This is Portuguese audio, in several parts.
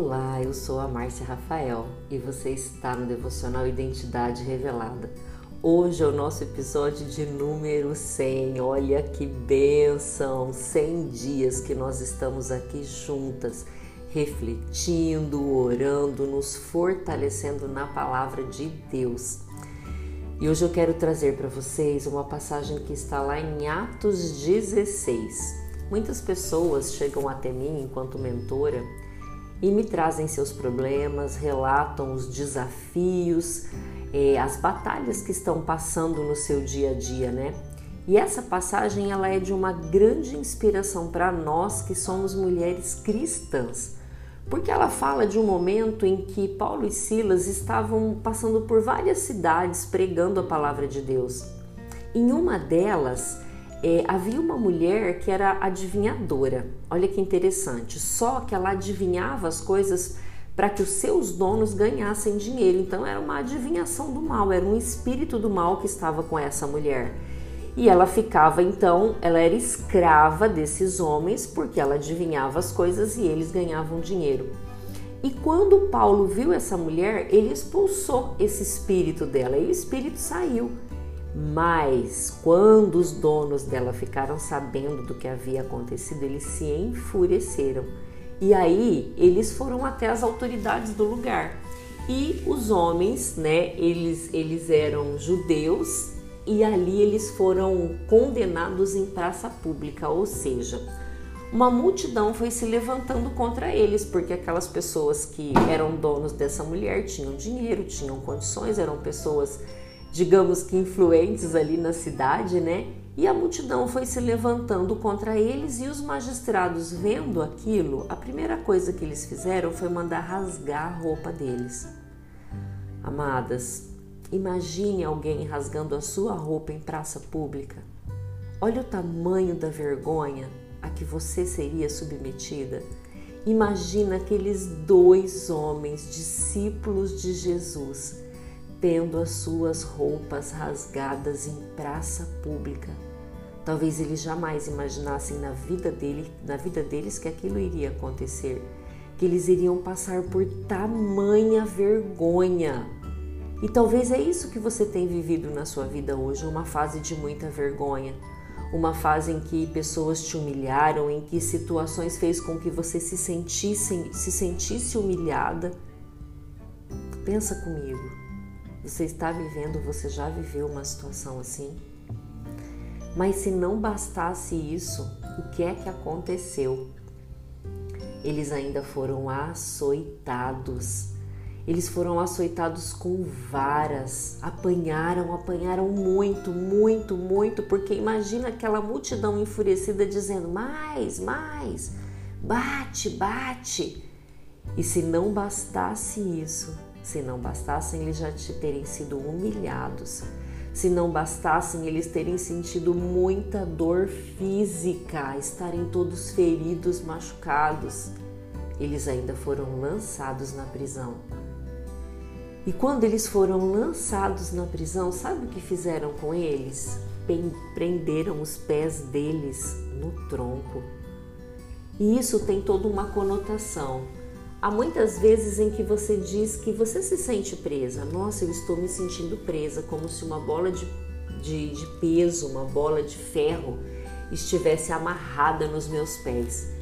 Olá, eu sou a Márcia Rafael e você está no Devocional Identidade Revelada. Hoje é o nosso episódio de número 100. Olha que bênção! 100 dias que nós estamos aqui juntas, refletindo, orando, nos fortalecendo na palavra de Deus. E hoje eu quero trazer para vocês uma passagem que está lá em Atos 16. Muitas pessoas chegam até mim enquanto mentora e me trazem seus problemas, relatam os desafios, eh, as batalhas que estão passando no seu dia a dia, né? E essa passagem ela é de uma grande inspiração para nós que somos mulheres cristãs, porque ela fala de um momento em que Paulo e Silas estavam passando por várias cidades pregando a palavra de Deus. Em uma delas, é, havia uma mulher que era adivinhadora. Olha que interessante. Só que ela adivinhava as coisas para que os seus donos ganhassem dinheiro. Então era uma adivinhação do mal, era um espírito do mal que estava com essa mulher. E ela ficava então, ela era escrava desses homens porque ela adivinhava as coisas e eles ganhavam dinheiro. E quando Paulo viu essa mulher, ele expulsou esse espírito dela e o espírito saiu. Mas quando os donos dela ficaram sabendo do que havia acontecido, eles se enfureceram. E aí eles foram até as autoridades do lugar. E os homens, né, eles, eles eram judeus e ali eles foram condenados em praça pública, ou seja, uma multidão foi se levantando contra eles, porque aquelas pessoas que eram donos dessa mulher tinham dinheiro, tinham condições, eram pessoas digamos que influentes ali na cidade, né? E a multidão foi se levantando contra eles e os magistrados, vendo aquilo, a primeira coisa que eles fizeram foi mandar rasgar a roupa deles. Amadas, imagine alguém rasgando a sua roupa em praça pública. Olha o tamanho da vergonha a que você seria submetida. Imagina aqueles dois homens, discípulos de Jesus, tendo as suas roupas rasgadas em praça pública. Talvez eles jamais imaginassem na vida dele, na vida deles que aquilo iria acontecer, que eles iriam passar por tamanha vergonha. E talvez é isso que você tem vivido na sua vida hoje, uma fase de muita vergonha, uma fase em que pessoas te humilharam, em que situações fez com que você se sentisse, se sentisse humilhada. Pensa comigo. Você está vivendo, você já viveu uma situação assim? Mas se não bastasse isso, o que é que aconteceu? Eles ainda foram açoitados. Eles foram açoitados com varas, apanharam, apanharam muito, muito, muito, porque imagina aquela multidão enfurecida dizendo: mais, mais, bate, bate. E se não bastasse isso, se não bastassem eles já terem sido humilhados, se não bastassem eles terem sentido muita dor física, estarem todos feridos, machucados, eles ainda foram lançados na prisão. E quando eles foram lançados na prisão, sabe o que fizeram com eles? Prenderam os pés deles no tronco. E isso tem toda uma conotação. Há muitas vezes em que você diz que você se sente presa. Nossa, eu estou me sentindo presa, como se uma bola de, de, de peso, uma bola de ferro estivesse amarrada nos meus pés.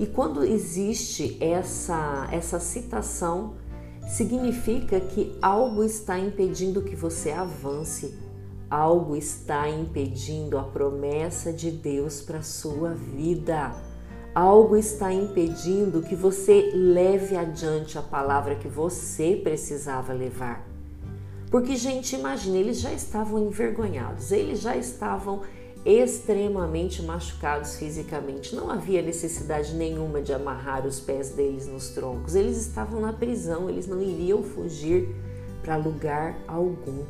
E quando existe essa, essa citação, significa que algo está impedindo que você avance, algo está impedindo a promessa de Deus para sua vida algo está impedindo que você leve adiante a palavra que você precisava levar. Porque, gente, imagine, eles já estavam envergonhados, eles já estavam extremamente machucados fisicamente. Não havia necessidade nenhuma de amarrar os pés deles nos troncos. Eles estavam na prisão, eles não iriam fugir para lugar algum.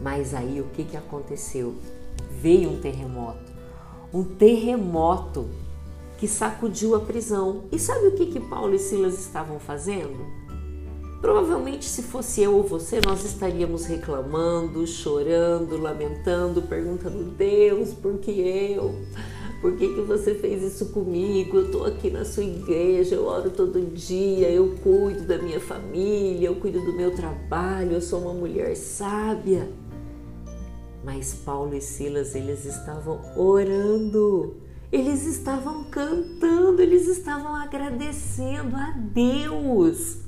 Mas aí o que, que aconteceu? Veio um terremoto. Um terremoto que sacudiu a prisão. E sabe o que, que Paulo e Silas estavam fazendo? Provavelmente, se fosse eu ou você, nós estaríamos reclamando, chorando, lamentando, perguntando: Deus, por que eu? Por que, que você fez isso comigo? Eu estou aqui na sua igreja, eu oro todo dia, eu cuido da minha família, eu cuido do meu trabalho, eu sou uma mulher sábia. Mas Paulo e Silas, eles estavam orando, eles estavam cantando, eles estavam agradecendo a Deus.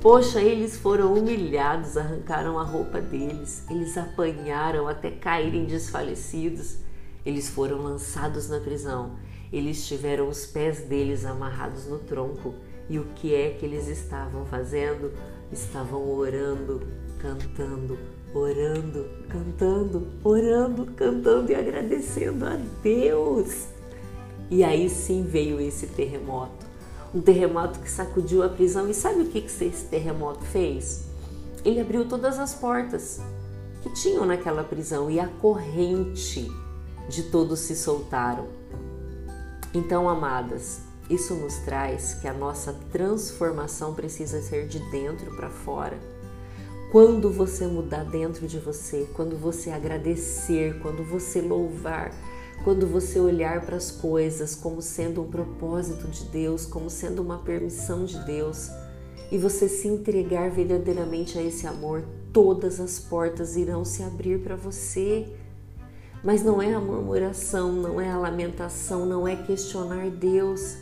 Poxa, eles foram humilhados, arrancaram a roupa deles, eles apanharam até caírem desfalecidos, eles foram lançados na prisão, eles tiveram os pés deles amarrados no tronco. E o que é que eles estavam fazendo? Estavam orando, cantando, orando, cantando, orando, cantando e agradecendo a Deus. E aí sim veio esse terremoto um terremoto que sacudiu a prisão. E sabe o que esse terremoto fez? Ele abriu todas as portas que tinham naquela prisão e a corrente de todos se soltaram. Então, amadas, isso nos traz que a nossa transformação precisa ser de dentro para fora. Quando você mudar dentro de você, quando você agradecer, quando você louvar, quando você olhar para as coisas como sendo um propósito de Deus, como sendo uma permissão de Deus, e você se entregar verdadeiramente a esse amor, todas as portas irão se abrir para você. Mas não é a murmuração, não é a lamentação, não é questionar Deus.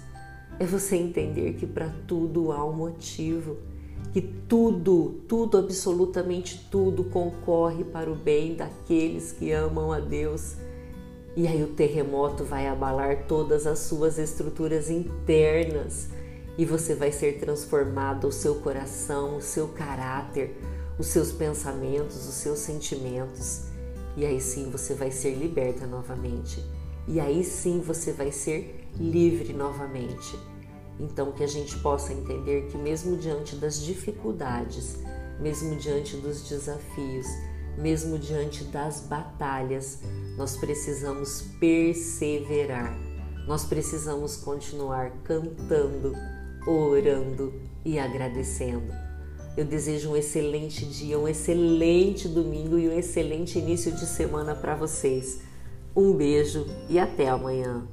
É você entender que para tudo há um motivo, que tudo, tudo, absolutamente tudo concorre para o bem daqueles que amam a Deus e aí o terremoto vai abalar todas as suas estruturas internas e você vai ser transformado, o seu coração, o seu caráter, os seus pensamentos, os seus sentimentos. E aí sim você vai ser liberta novamente. E aí sim você vai ser livre novamente. Então que a gente possa entender que mesmo diante das dificuldades, mesmo diante dos desafios, mesmo diante das batalhas, nós precisamos perseverar. Nós precisamos continuar cantando, orando e agradecendo. Eu desejo um excelente dia, um excelente domingo e um excelente início de semana para vocês. Um beijo e até amanhã.